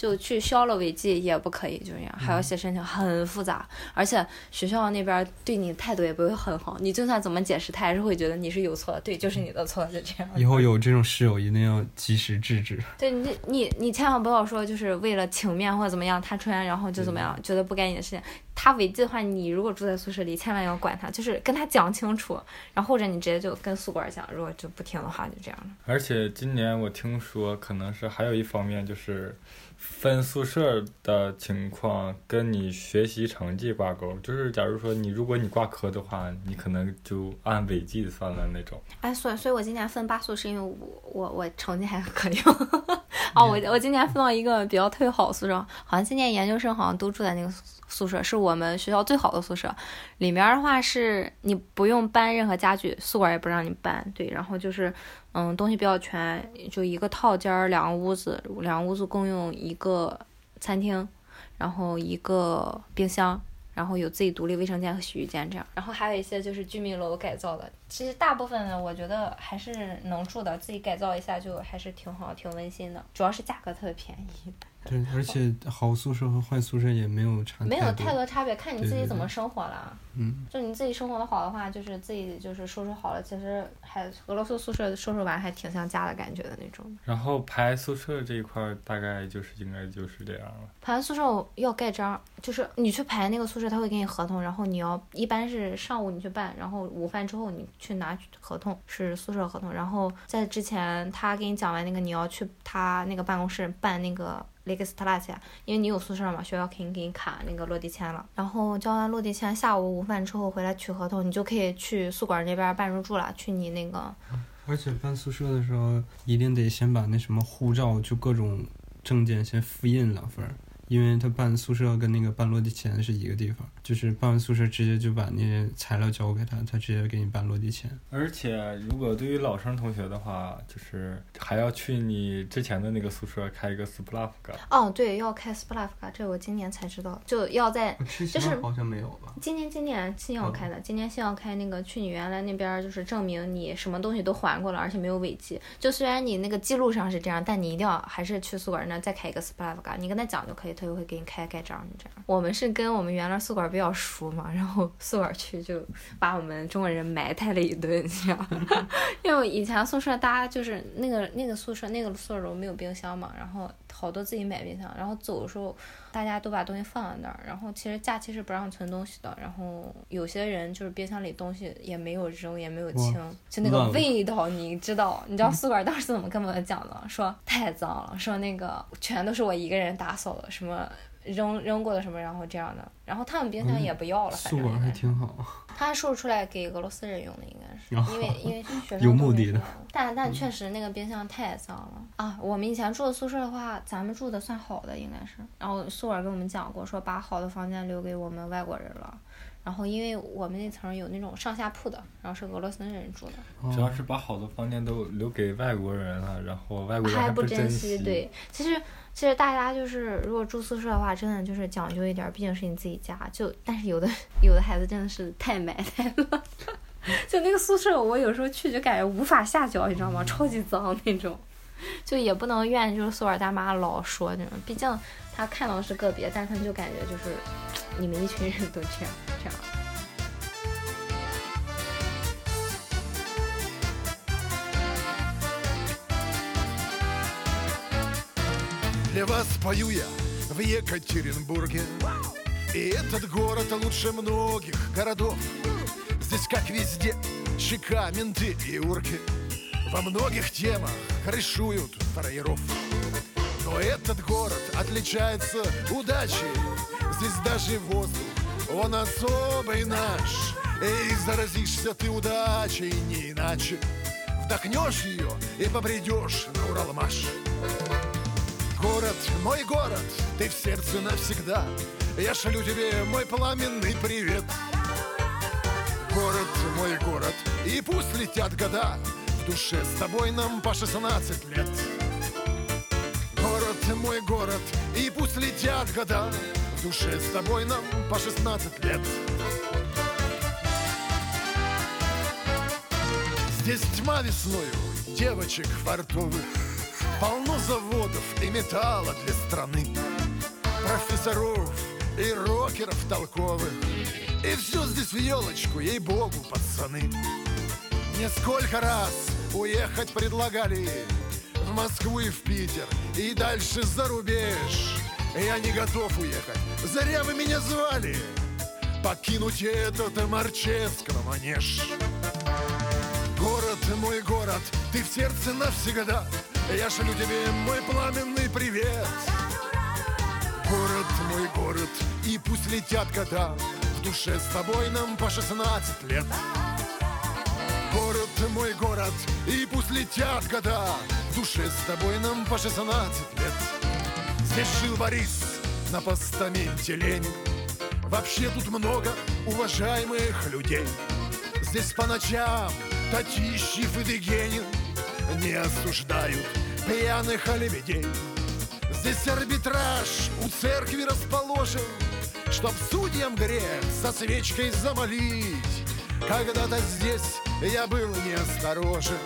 A: 就去消了违纪也不可以，就这样，还要写申请，很复杂。而且学校那边对你态度也不会很好，你就算怎么解释，他还是会觉得你是有错的，对，就是你的错，就这样。
B: 以后有这种室友一定要及时制止。
A: 对你，你你千万不要说就是为了情面或者怎么样，他抽烟然后就怎么样，觉得不该你的事情。他违纪的话，你如果住在宿舍里，千万要管他，就是跟他讲清楚，然后或者你直接就跟宿管讲，如果就不听的话，就这样了。
C: 而且今年我听说，可能是还有一方面就是。分宿舍的情况跟你学习成绩挂钩，就是假如说你如果你挂科的话，你可能就按违纪算了那种。
A: 哎，所以所以我今年分八宿是因为我我我成绩还可以。哦，我我今年分到一个比较特别好的宿舍，好像今年研究生好像都住在那个宿舍，是我们学校最好的宿舍。里面的话是你不用搬任何家具，宿管也不让你搬。对，然后就是。嗯，东西比较全，就一个套间儿，两个屋子，两个屋子共用一个餐厅，然后一个冰箱，然后有自己独立卫生间和洗浴间这样，然后还有一些就是居民楼改造的，其实大部分呢，我觉得还是能住的，自己改造一下就还是挺好，挺温馨的，主要是价格特别便宜。
B: 对，而且好宿舍和坏宿舍也没有差，
A: 没有太多差别，看你自己怎么生活
B: 了。嗯，
A: 就你自己生活的好的话，就是自己就是收拾好了，其实还俄罗斯宿舍收拾完还挺像家的感觉的那种。
C: 然后排宿舍这一块大概就是应该就是这样了。
A: 排宿舍要盖章，就是你去排那个宿舍，他会给你合同，然后你要一般是上午你去办，然后午饭之后你去拿合同，是宿舍合同。然后在之前他给你讲完那个，你要去他那个办公室办那个。雷克斯特拉去，因为你有宿舍嘛，学校肯定给你卡那个落地签了。然后交完落地签，下午午饭之后回来取合同，你就可以去宿管那边办入住了。去你那个，
B: 而且办宿舍的时候，一定得先把那什么护照，就各种证件先复印两份。因为他办宿舍跟那个办落地签是一个地方，就是办完宿舍直接就把那些材料交给他，他直接给你办落地签。
C: 而且如果对于老生同学的话，就是还要去你之前的那个宿舍开一个 Splavka。
A: 哦，对，要开 Splavka，这我今年才知道，就要在就是
B: 好像没有吧？
A: 今年今年新要开的，今年新要开那个去你原来那边就是证明你什么东西都还过了，而且没有违纪。就虽然你那个记录上是这样，但你一定要还是去宿管那再开一个 Splavka，你跟他讲就可以。他就会给你开盖章，你这样。我们是跟我们原来宿管比较熟嘛，然后宿管去就把我们中国人埋汰了一顿，这样。因为以前宿舍大家就是那个那个宿舍那个宿舍楼没有冰箱嘛，然后好多自己买冰箱，然后走的时候大家都把东西放在那儿，然后其实假期是不让存东西的，然后有些人就是冰箱里东西也没有扔也没有清，就那个味道你知道？你知道宿管当时怎么跟我们讲的？说太脏了，说那个全都是我一个人打扫的，什么。扔扔过的什么，然后这样的，然后他们冰箱也不要了，反正。
B: 宿管还挺好。
A: 他收出来给俄罗斯人用的，应该是，因为因为学生
B: 有目的的。
A: 但但确实那个冰箱太脏了啊！我们以前住的宿舍的话，咱们住的算好的，应该是。然后宿管跟我们讲过，说把好的房间留给我们外国人了。然后因为我们那层有那种上下铺的，然后是俄罗斯人住的，
C: 主要是把好多房间都留给外国人了，然后外国人
A: 还不
C: 珍
A: 惜。对，其实其实大家就是如果住宿舍的话，真的就是讲究一点，毕竟是你自己家。就但是有的有的孩子真的是太埋汰了，就那个宿舍，我有时候去就感觉无法下脚，你知道吗？超级脏那种，就也不能怨就是宿管大妈老说那种，毕竟他看到的是个别，但他们就感觉就是你们一群人都这样这样。
E: Для вас пою я в Екатеринбурге И этот город лучше многих городов Здесь, как везде, ЧК, менты и урки Во многих темах крышуют фраеров Но этот город отличается удачей. Здесь даже воздух, он особый наш. И заразишься ты удачей не иначе. Вдохнешь ее и побредешь на Уралмаш. Город, мой город, ты в сердце навсегда. Я шлю тебе мой пламенный привет. Город, мой город, и пусть летят года. В душе с тобой нам по 16 лет город, и пусть летят года. В душе с тобой нам по 16 лет. Здесь тьма весною девочек фартовых. Полно заводов и металла для страны. Профессоров и рокеров толковых. И все здесь в елочку, ей-богу, пацаны. Несколько раз уехать предлагали Москву и в Питер. И дальше за рубеж. Я не готов уехать, зря вы меня звали. Покинуть этот Марчевского манеж. Город, мой город, ты в сердце навсегда. Я шлю тебе мой пламенный привет. Город мой город И пусть летят года. В душе с тобой нам по 16 лет Город мой город И пусть летят года В душе с тобой нам по 16 лет Здесь жил Борис на постаменте Ленин Вообще тут много уважаемых людей Здесь по ночам Татищев и Дегенин не осуждают пьяных лебедей. Здесь арбитраж у церкви расположен, Чтоб судьям грех со свечкой замолить. Когда-то здесь я был неосторожен,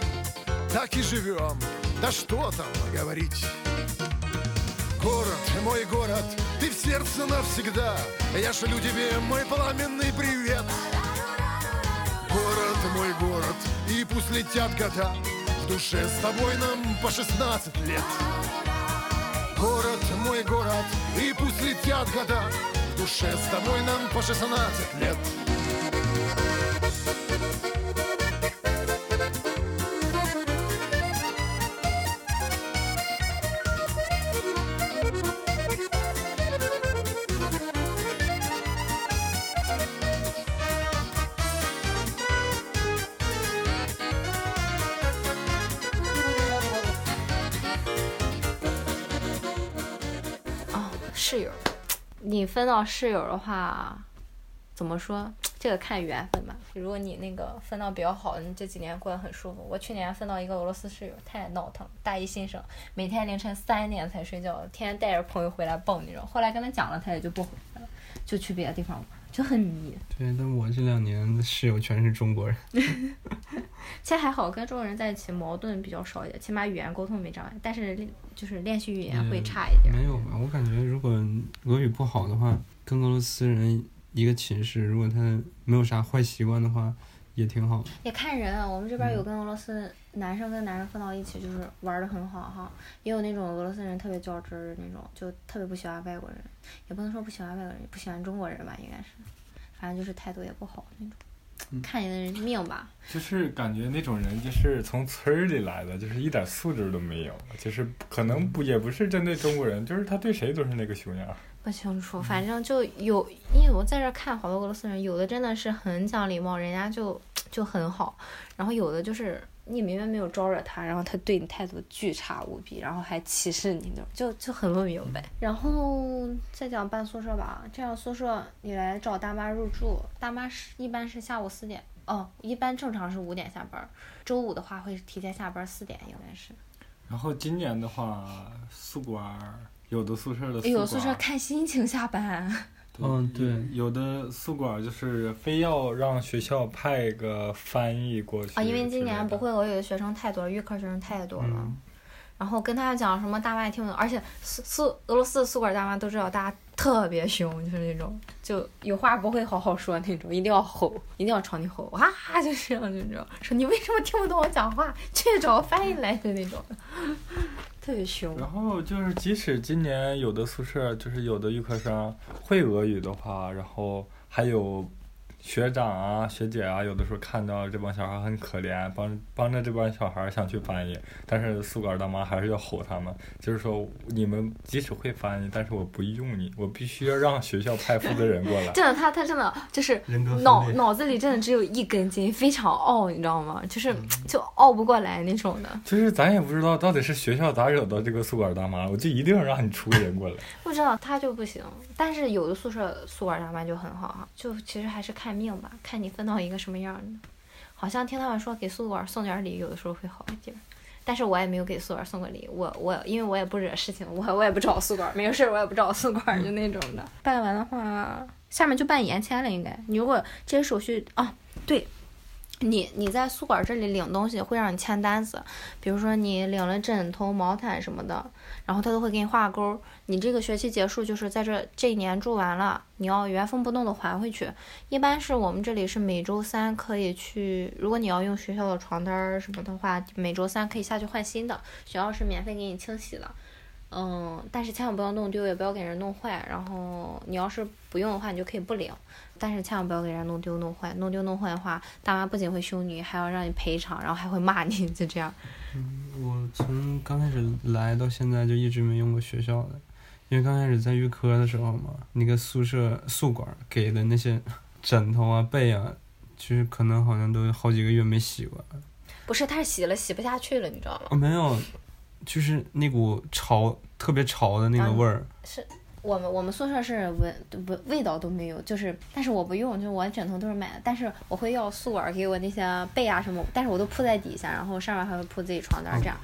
E: Так и живем, да что там говорить. Город, мой город, ты в сердце навсегда, Я шлю тебе мой пламенный привет. Город, мой город, и пусть летят года, в душе с тобой нам по 16 лет. Город, мой город, и пусть летят года. В душе с тобой нам по 16 лет 哦，室友
A: 你分到室友的话，怎么说？这个看缘分吧。如果你那个分到比较好，你这几年过得很舒服。我去年分到一个俄罗斯室友，太闹腾，大一新生，每天凌晨三点才睡觉，天天带着朋友回来蹦那种。后来跟他讲了，他也就不回来了，就去别的地方玩，就很迷。
B: 对，但我这两年的室友全是中国人。
A: 其实还好，跟中国人在一起矛盾比较少一点，起码语言沟通没障碍。但是就是练习语言会差一点。
B: 没有吧？我感觉如果俄语不好的话，跟俄罗斯人一个寝室，如果他没有啥坏习惯的话，也挺好。
A: 也看人，我们这边有跟俄罗斯男生跟男生分到一起，就是玩的很好哈。也有那种俄罗斯人特别较真儿的那种，就特别不喜欢外国人，也不能说不喜欢外国人，不喜欢中国人吧，应该是，反正就是态度也不好那种。看你的命吧，
C: 就是感觉那种人就是从村里来的，就是一点素质都没有，就是可能不也不是针对中国人，就是他对谁都是那个熊样。
A: 不清楚，反正就有，因为我在这看好多俄罗斯人，有的真的是很讲礼貌，人家就就很好，然后有的就是你明明没有招惹他，然后他对你态度巨差无比，然后还歧视你那种，就就很不明白。然后再讲办宿舍吧，这样宿舍你来找大妈入住，大妈是一般是下午四点，哦，一般正常是五点下班，周五的话会提前下班四点应该是。
C: 然后今年的话，宿管有的宿舍的
A: 有宿舍看心情下班。
B: 嗯，对，
C: 有的宿管就是非要让学校派个翻译过去
A: 啊，因为今年不会俄语的学生太多了，预科学生太多了。然后跟他讲什么大妈也听不懂，而且宿宿俄罗斯的宿管大妈都知道，大家特别凶，就是那种就有话不会好好说那种，一定要吼，一定要朝你吼，哇，就这样，就这样说你为什么听不懂我讲话？去找翻译来的那种。特别凶。
C: 然后就是，即使今年有的宿舍就是有的预科生会俄语的话，然后还有。学长啊，学姐啊，有的时候看到这帮小孩很可怜，帮帮着这帮小孩想去翻译，但是宿管大妈还是要吼他们，就是说你们即使会翻译，但是我不用你，我必须要让学校派负责人过来。
A: 真的，他他真的就是脑脑子里真的只有一根筋，非常傲，你知道吗？就是就傲不过来那种的。
C: 就是咱也不知道到底是学校咋惹到这个宿管大妈，我就一定要让你出个人过来。
A: 不知道他就不行，但是有的宿舍宿管大妈就很好哈，就其实还是看。命吧，看你分到一个什么样的。好像听他们说给宿管送点礼，有的时候会好一点。但是我也没有给宿管送过礼，我我因为我也不惹事情，我我也不找宿管，没有事我也不找宿管，就那种的。办完的话，下面就办延签了，应该。你如果这些手续啊，对。你你在宿管这里领东西会让你签单子，比如说你领了枕头、毛毯什么的，然后他都会给你画勾。你这个学期结束就是在这这一年住完了，你要原封不动的还回去。一般是我们这里是每周三可以去，如果你要用学校的床单什么的话，每周三可以下去换新的，学校是免费给你清洗的。嗯，但是千万不要弄丢，也不要给人弄坏。然后你要是不用的话，你就可以不领。但是千万不要给人家弄丢弄坏，弄丢弄坏的话，大妈不仅会凶你，还要让你赔偿，然后还会骂你，就这样。
B: 嗯，我从刚开始来到现在就一直没用过学校的，因为刚开始在预科的时候嘛，那个宿舍宿管给的那些枕头啊被啊，其实可能好像都好几个月没洗过。
A: 不是，他是洗了洗不下去了，你知道吗？
B: 哦，没有。就是那股潮，特别潮的那个味儿。
A: 是我们我们宿舍是闻闻味道都没有，就是，但是我不用，就是我枕头都是买的，但是我会要宿管给我那些被啊什么，但是我都铺在底下，然后上面还会铺自己床单这样。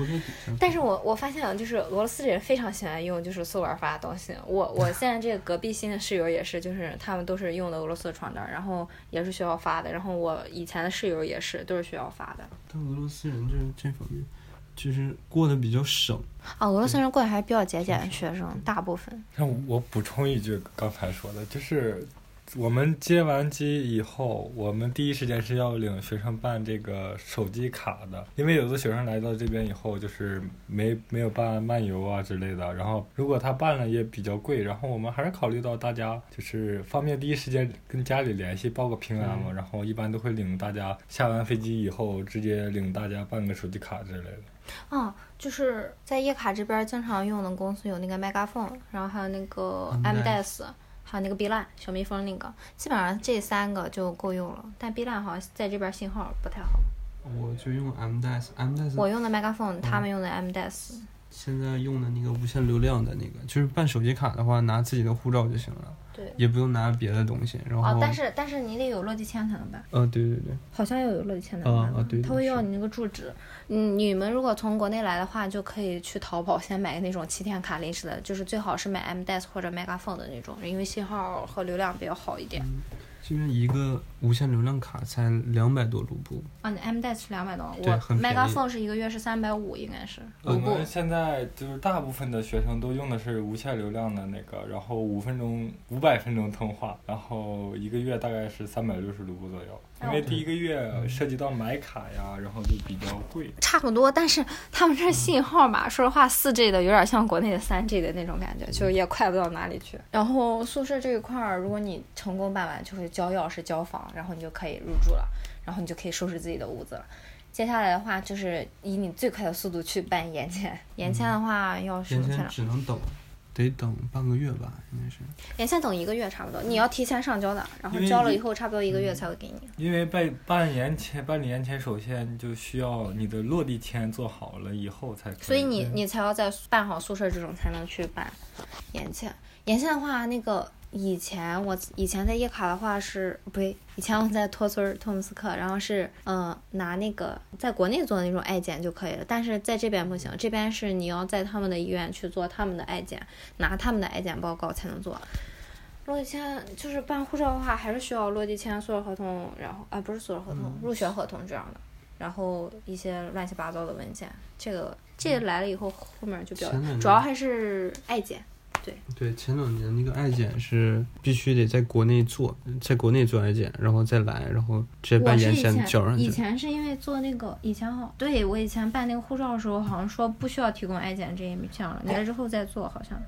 A: 但是我我发现就是俄罗斯人非常喜欢用就是宿管发的东西，我我现在这个隔壁新的室友也是，就是他们都是用的俄罗斯的床单，然后也是学校发的，然后我以前的室友也是都是学校发的。
B: 但俄罗斯人就是这方面。就是过得比较省。
A: 啊，俄罗斯人过得还比较节俭，学生大部分。
C: 那我补充一句，刚才说的，就是我们接完机以后，我们第一时间是要领学生办这个手机卡的，因为有的学生来到这边以后，就是没没有办漫游啊之类的，然后如果他办了也比较贵，然后我们还是考虑到大家就是方便第一时间跟家里联系报个平安嘛，然后一般都会领大家下完飞机以后直接领大家办个手机卡之类的。
A: 啊，就是在叶卡这边经常用的公司有那个 Megaphone，然后还有那个 M d e s 还有那个 Beeline 小蜜蜂那个，基本上这三个就够用了。但 Beeline 好像在这边信号不太好。
B: 我就用 M d e s M d e s
A: 我用的 Megaphone，他们用的 M d e s
B: 现在用的那个无限流量的那个，就是办手机卡的话，拿自己的护照就行了。也不用拿别的东西，然后
A: 哦，但是但是你得有落地签才能办。
B: 呃，对对对，
A: 好像要有落地签才能办。
B: 啊对。
A: 他会要你那个住址。嗯，你们如果从国内来的话，就可以去淘宝先买那种七天卡临时的，就是最好是买 M d e s 或者 Megaphone 的那种，因为信号和流量比较好一点。
B: 这边一个无限流量卡才两百多卢布。
A: 啊，你 M d e s 是两百多，我 Megaphone 是一个月是三百五，应该是。
C: 我们现在就是大部分的学生都用的是无限流量的那个，然后五分钟五百分钟通话，然后一个月大概是三百六十卢布左右。因为第一个月涉及到买卡呀，然后就比较贵。
A: 差不多，但是他们这信号吧，说实话，四 G 的有点像国内的三 G 的那种感觉，就也快不到哪里去。然后宿舍这一块儿，如果你成功办完，就会交钥匙、交房，然后你就可以入住了，然后你就可以收拾自己的屋子了。接下来的话，就是以你最快的速度去办延签。延签的话要什么？
B: 延签只能等。得等半个月吧，应该是。
A: 延签等一个月差不多，你要提前上交的，然后交了以后差不多一个月才会给你。
C: 因为办办延签，办理延签首先就需要你的落地签做好了以后才可以。
A: 所以你你才要在办好宿舍这种才能去办延签。延签的话，那个。以前我以前在叶卡的话是不对，以前我在托村托姆斯克，然后是嗯拿那个在国内做的那种爱检就可以了，但是在这边不行，这边是你要在他们的医院去做他们的爱检，拿他们的爱检报告才能做。落地签就是办护照的话，还是需要落地签、宿舍合同，然后啊不是宿舍合同，入学合同这样的，然后一些乱七八糟的文件。这个这个来了以后，后面就比较主要还是爱检。对
B: 对，前两年那个爱检是必须得在国内做，在国内做爱检，然后再来，然后直接办
A: 眼
B: 线交上去。
A: 以前是因为做那个以前好，对我以前办那个护照的时候，好像说不需要提供爱检这一项了，来之后再做好像，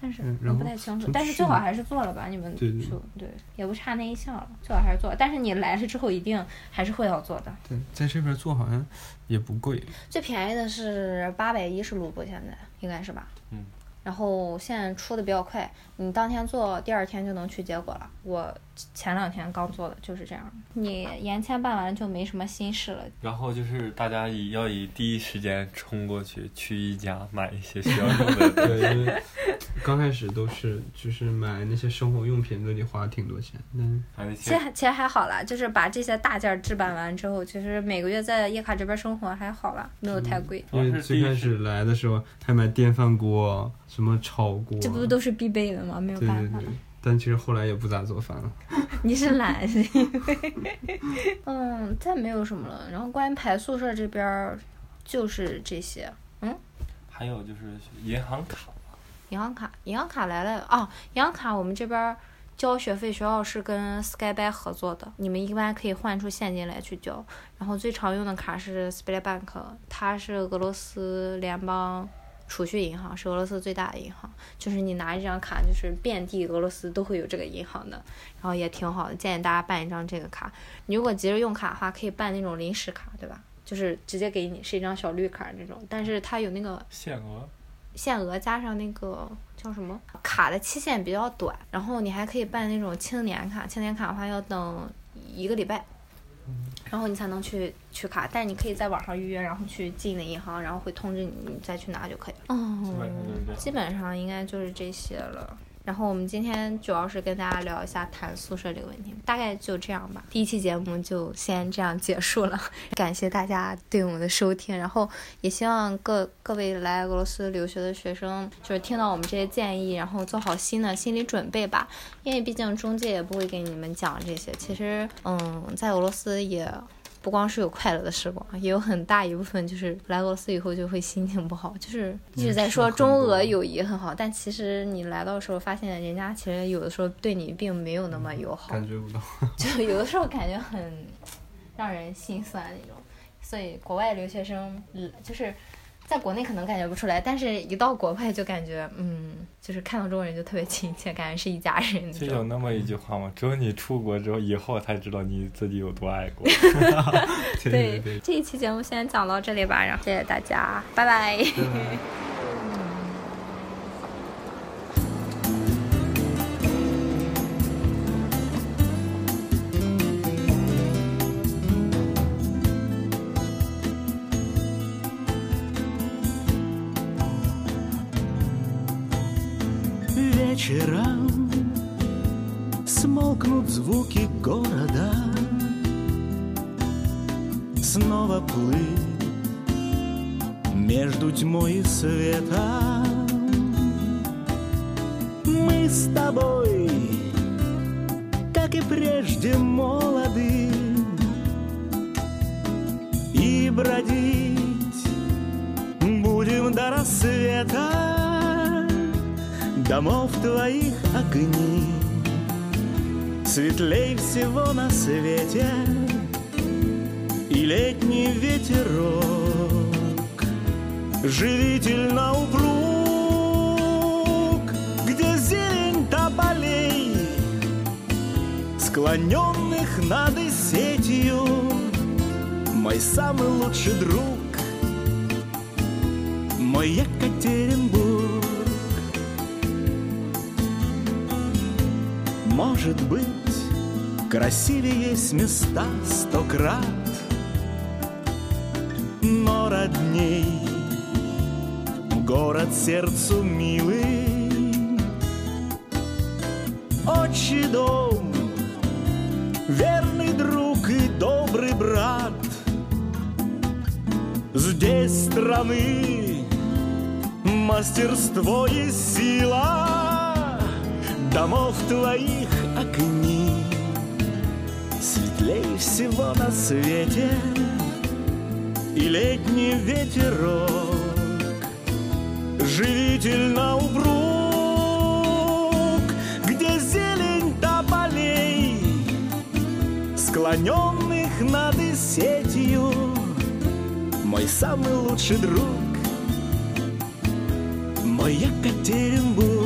A: 但是我不太清楚。但是最好还是做了吧，你们
B: 对
A: 对，也不差那一项了，最好还是做。但是你来了之后一定还是会要做的。
B: 对，在这边做好像也不贵，
A: 最便宜的是八百一十卢布，现在应该是吧？
C: 嗯。
A: 然后现在出的比较快，你当天做，第二天就能取结果了。我前两天刚做的，就是这样。你延签办完就没什么心事了。
C: 然后就是大家以要以第一时间冲过去，去一家买一些需要用的。
B: 对，因为刚开始都是就是买那些生活用品都得花挺多钱。嗯，
A: 其实其实还好啦，就是把这些大件置办完之后，其实每个月在叶卡这边生活还好啦，没有太贵。
B: 因为最开始来的时候还买电饭锅。什么炒锅？
A: 这不都是必备的吗？没有办
B: 法。但其实后来也不咋做饭了。
A: 你是懒，是因为 嗯，再没有什么了。然后关于排宿舍这边，就是这些。嗯。
C: 还有就是银行卡。
A: 银行卡，银行卡来了哦！银行卡我们这边交学费，学校是跟 Skybank 合作的，你们一般可以换出现金来去交。然后最常用的卡是 Sberbank，它是俄罗斯联邦。储蓄银行是俄罗斯最大的银行，就是你拿这张卡，就是遍地俄罗斯都会有这个银行的，然后也挺好的，建议大家办一张这个卡。你如果急着用卡的话，可以办那种临时卡，对吧？就是直接给你是一张小绿卡这种，但是它有那个
C: 限额，
A: 限额加上那个叫什么卡的期限比较短，然后你还可以办那种青年卡，青年卡的话要等一个礼拜。然后你才能去取卡，但是你可以在网上预约，然后去进的银行，然后会通知你，你再去拿就可以了。
C: 哦，
A: 基本上应该就是这些了。然后我们今天主要是跟大家聊一下谈宿舍这个问题，大概就这样吧。第一期节目就先这样结束了，感谢大家对我们的收听，然后也希望各各位来俄罗斯留学的学生，就是听到我们这些建议，然后做好新的心理准备吧。因为毕竟中介也不会给你们讲这些。其实，嗯，在俄罗斯也。不光是有快乐的时光，也有很大一部分就是来俄罗斯以后就会心情不好，就是一直在说中俄友谊很好，但其实你来到的时候发现人家其实有的时候对你并没有那么友好，
B: 感觉不到，
A: 就有的时候感觉很让人心酸那种，所以国外留学生，就是。在国内可能感觉不出来，但是一到国外就感觉，嗯，就是看到中国人就特别亲切，感觉是一家人。
C: 就有那么一句话吗？只有你出国之后，以后才知道你自己有多爱国。
B: 对，
A: 这一期节目先讲到这里吧，然后谢谢大家，拜拜。
F: Вечерам Смолкнут звуки города. Снова плыть между тьмой и светом. Мы с тобой, как и прежде, молоды домов твоих огни. Светлей всего на свете И летний ветерок. Живительно упруг Где зелень тополей Склоненных над сетью. Мой самый лучший друг Мой Екатеринбург Может быть, красивее есть места сто крат, но родней город сердцу милый, отчий дом, верный друг и добрый брат. Здесь страны мастерство и сила. Домов твоих светлей всего на свете и летний ветерок живительно упруг, где зелень тополей, склоненных над сетью, мой самый лучший друг мой Екатеринбург.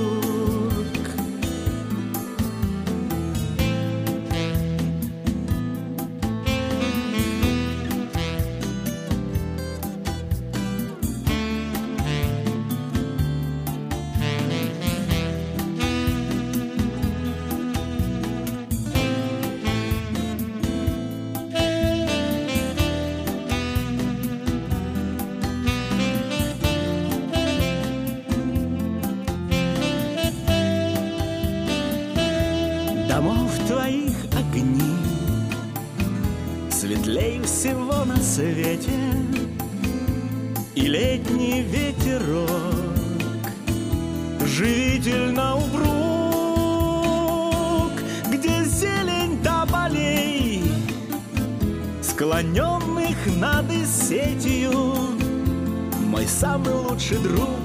F: наши друг